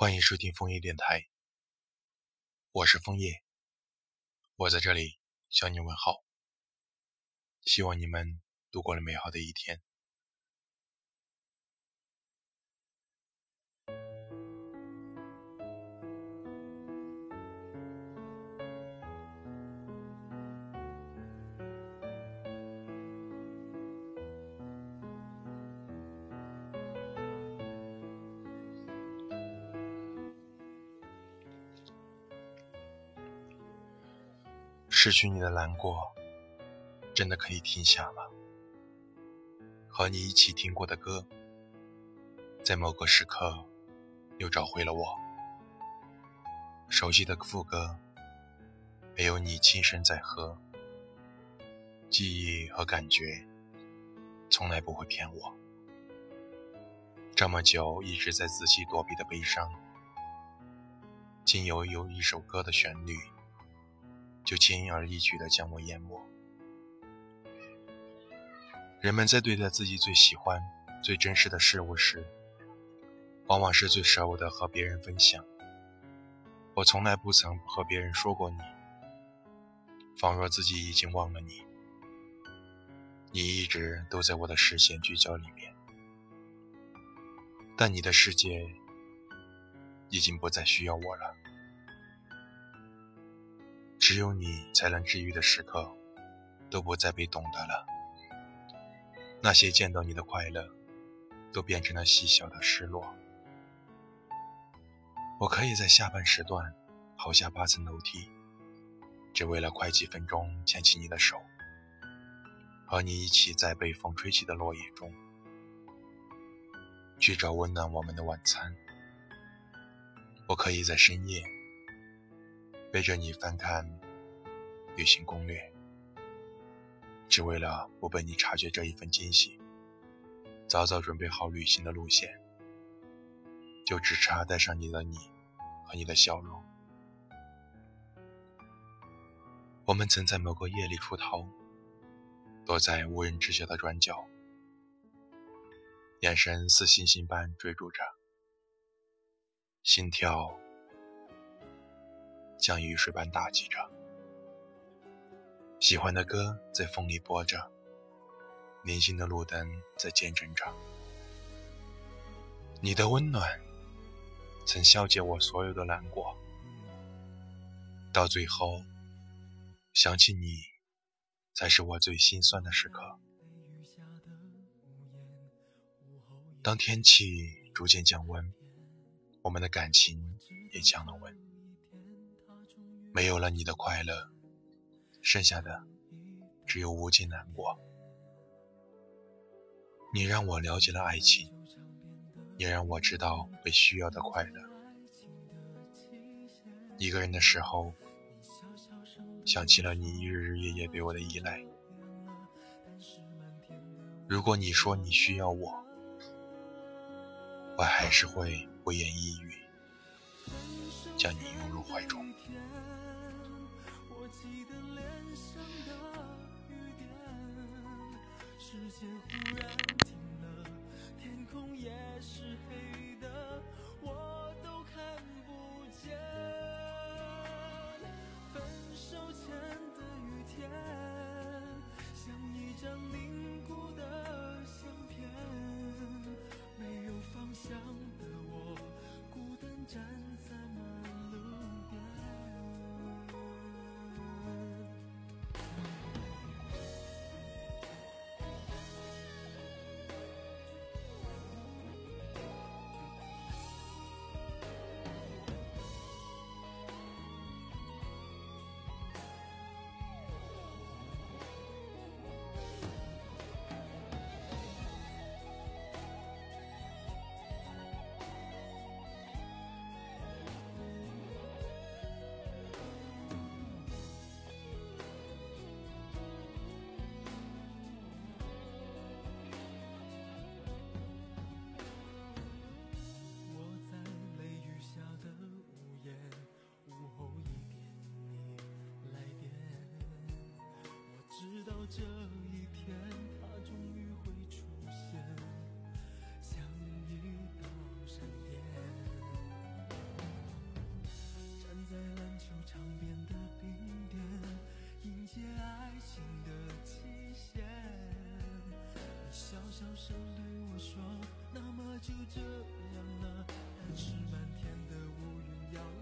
欢迎收听枫叶电台，我是枫叶，我在这里向你问好，希望你们度过了美好的一天。失去你的难过，真的可以停下吗？和你一起听过的歌，在某个时刻又找回了我。熟悉的副歌，没有你轻声在和。记忆和感觉，从来不会骗我。这么久一直在仔细躲避的悲伤，竟有有一首歌的旋律。就轻而易举地将我淹没。人们在对待自己最喜欢、最真实的事物时，往往是最舍不得和别人分享。我从来不曾和别人说过你，仿若自己已经忘了你。你一直都在我的视线聚焦里面，但你的世界已经不再需要我了。只有你才能治愈的时刻，都不再被懂得了。那些见到你的快乐，都变成了细小的失落。我可以在下班时段跑下八层楼梯，只为了快几分钟牵起你的手，和你一起在被风吹起的落叶中，去找温暖我们的晚餐。我可以在深夜。背着你翻看旅行攻略，只为了不被你察觉这一份惊喜。早早准备好旅行的路线，就只差带上你的你和你的笑容。我们曾在某个夜里出逃，躲在无人知晓的转角，眼神似星星般追逐着，心跳。像雨水般打击着，喜欢的歌在风里播着，零星的路灯在见证着，你的温暖曾消解我所有的难过，到最后想起你，才是我最心酸的时刻。当天气逐渐降温，我们的感情也降了温。没有了你的快乐，剩下的只有无尽难过。你让我了解了爱情，也让我知道被需要的快乐。一个人的时候，想起了你日日夜夜对我的依赖。如果你说你需要我，我还是会不言一语，将你拥入怀中。记得脸上的雨点。时间忽然停了天空也是这一天，他终于会出现，像一道闪电。站在篮球场边的冰点，迎接爱情的期限。你小小声对我说，那么就这样了。但是满天的乌云要。